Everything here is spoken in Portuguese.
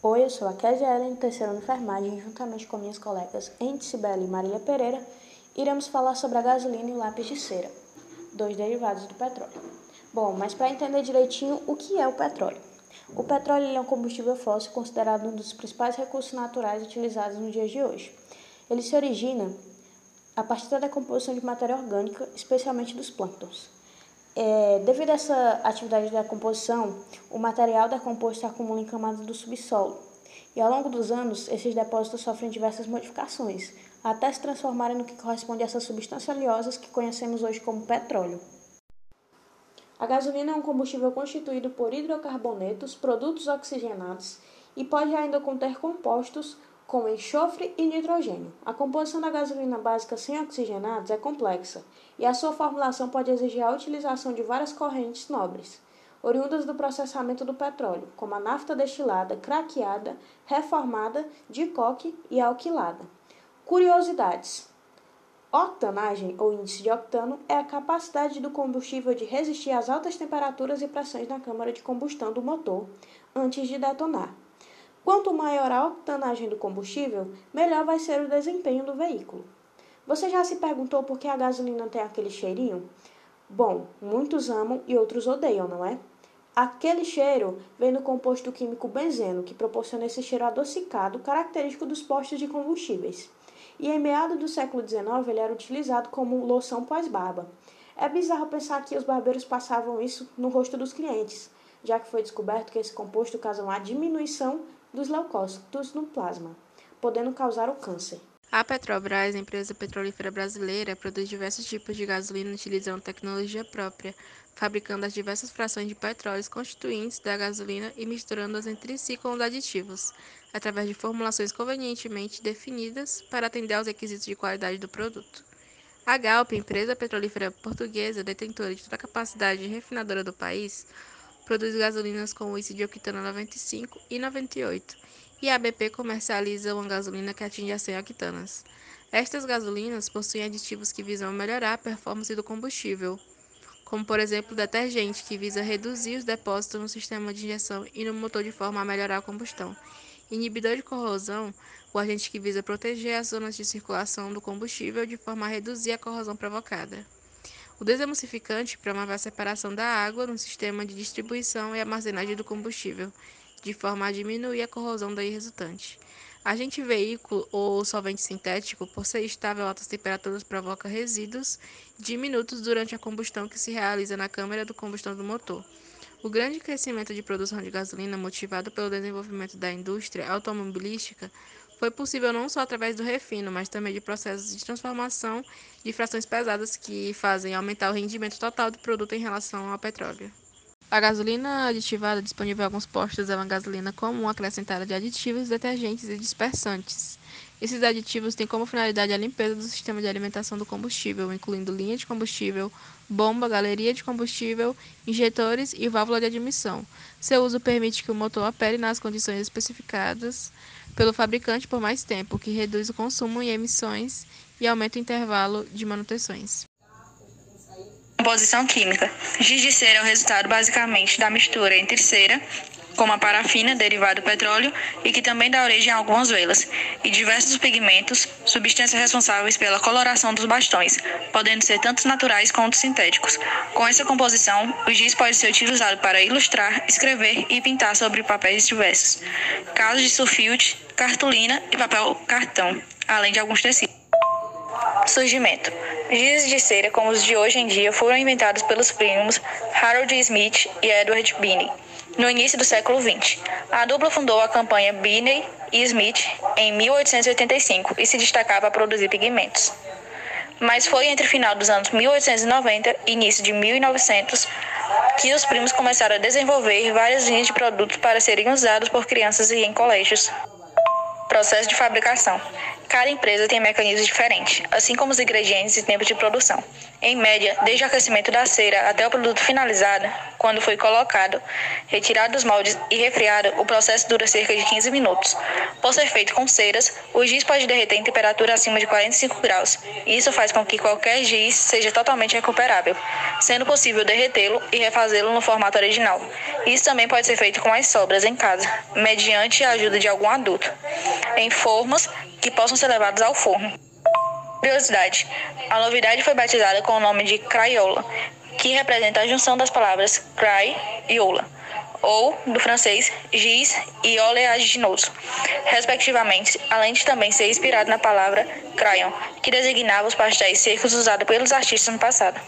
Oi, eu sou a Kézia Ellen, terceira enfermagem, juntamente com minhas colegas Ente Bela e Marília Pereira, iremos falar sobre a gasolina e o lápis de cera, dois derivados do petróleo. Bom, mas para entender direitinho o que é o petróleo. O petróleo é um combustível fóssil considerado um dos principais recursos naturais utilizados nos dias de hoje. Ele se origina a partir da decomposição de matéria orgânica, especialmente dos plânctons. É, devido a essa atividade da composição, o material decomposto se acumula em camadas do subsolo. E ao longo dos anos, esses depósitos sofrem diversas modificações, até se transformarem no que corresponde a essas substâncias oleosas que conhecemos hoje como petróleo. A gasolina é um combustível constituído por hidrocarbonetos, produtos oxigenados e pode ainda conter compostos com enxofre e nitrogênio. A composição da gasolina básica sem oxigenados é complexa e a sua formulação pode exigir a utilização de várias correntes nobres, oriundas do processamento do petróleo, como a nafta destilada, craqueada, reformada, dicoque e alquilada. Curiosidades: Octanagem, ou índice de octano, é a capacidade do combustível de resistir às altas temperaturas e pressões na câmara de combustão do motor antes de detonar. Quanto maior a octanagem do combustível, melhor vai ser o desempenho do veículo. Você já se perguntou por que a gasolina tem aquele cheirinho? Bom, muitos amam e outros odeiam, não é? Aquele cheiro vem do composto químico benzeno, que proporciona esse cheiro adocicado característico dos postos de combustíveis. E em meados do século XIX ele era utilizado como loção pós-barba. É bizarro pensar que os barbeiros passavam isso no rosto dos clientes, já que foi descoberto que esse composto causa uma diminuição dos leucócitos no plasma, podendo causar o câncer. A Petrobras, empresa petrolífera brasileira, produz diversos tipos de gasolina utilizando tecnologia própria, fabricando as diversas frações de petróleos constituintes da gasolina e misturando-as entre si com os aditivos, através de formulações convenientemente definidas para atender aos requisitos de qualidade do produto. A Galp, empresa petrolífera portuguesa detentora de toda a capacidade refinadora do país, produz gasolinas com índice de octano 95 e 98, e a BP comercializa uma gasolina que atinge as 100 octanas. Estas gasolinas possuem aditivos que visam melhorar a performance do combustível, como por exemplo detergente, que visa reduzir os depósitos no sistema de injeção e no motor de forma a melhorar a combustão. Inibidor de corrosão, o agente que visa proteger as zonas de circulação do combustível de forma a reduzir a corrosão provocada. O desemulsificante promove a separação da água no sistema de distribuição e armazenagem do combustível, de forma a diminuir a corrosão daí resultante. Agente veículo ou solvente sintético, por ser estável a altas temperaturas, provoca resíduos diminutos durante a combustão que se realiza na câmara de combustão do motor. O grande crescimento de produção de gasolina, motivado pelo desenvolvimento da indústria automobilística, foi possível não só através do refino, mas também de processos de transformação de frações pesadas que fazem aumentar o rendimento total do produto em relação ao petróleo. A gasolina aditivada disponível em alguns postos é uma gasolina comum acrescentada de aditivos, detergentes e dispersantes. Esses aditivos têm como finalidade a limpeza do sistema de alimentação do combustível, incluindo linha de combustível, bomba, galeria de combustível, injetores e válvula de admissão. Seu uso permite que o motor opere nas condições especificadas pelo fabricante por mais tempo, o que reduz o consumo e emissões e aumenta o intervalo de manutenções. Composição química. Giz de cera é o resultado basicamente da mistura entre cera, como a parafina, derivado do petróleo, e que também dá origem a algumas velas, e diversos pigmentos, substâncias responsáveis pela coloração dos bastões, podendo ser tanto naturais quanto sintéticos. Com essa composição, o giz pode ser utilizado para ilustrar, escrever e pintar sobre papéis diversos, casos de sulfite, cartolina e papel cartão, além de alguns tecidos. Surgimento. Giz de cera como os de hoje em dia foram inventados pelos primos Harold Smith e Edward Binney no início do século XX. A dupla fundou a campanha Binney e Smith em 1885 e se destacava a produzir pigmentos. Mas foi entre final dos anos 1890 e início de 1900 que os primos começaram a desenvolver várias linhas de produtos para serem usados por crianças e em colégios. Processo de fabricação. Cada empresa tem mecanismos diferentes, assim como os ingredientes e tempos de produção. em média, desde o aquecimento da cera até o produto finalizado, quando foi colocado, retirado dos moldes e refriado, o processo dura cerca de 15 minutos. Por ser feito com ceras, o giz pode derreter em temperatura acima de 45 graus. Isso faz com que qualquer giz seja totalmente recuperável, sendo possível derretê-lo e refazê-lo no formato original. Isso também pode ser feito com as sobras em casa, mediante a ajuda de algum adulto, em formas que possam ser levadas ao forno. Curiosidade: a novidade foi batizada com o nome de Crayola, que representa a junção das palavras cry e ola, ou, do francês, giz e oleaginoso, respectivamente, além de também ser inspirado na palavra crayon, que designava os pastéis secos usados pelos artistas no passado.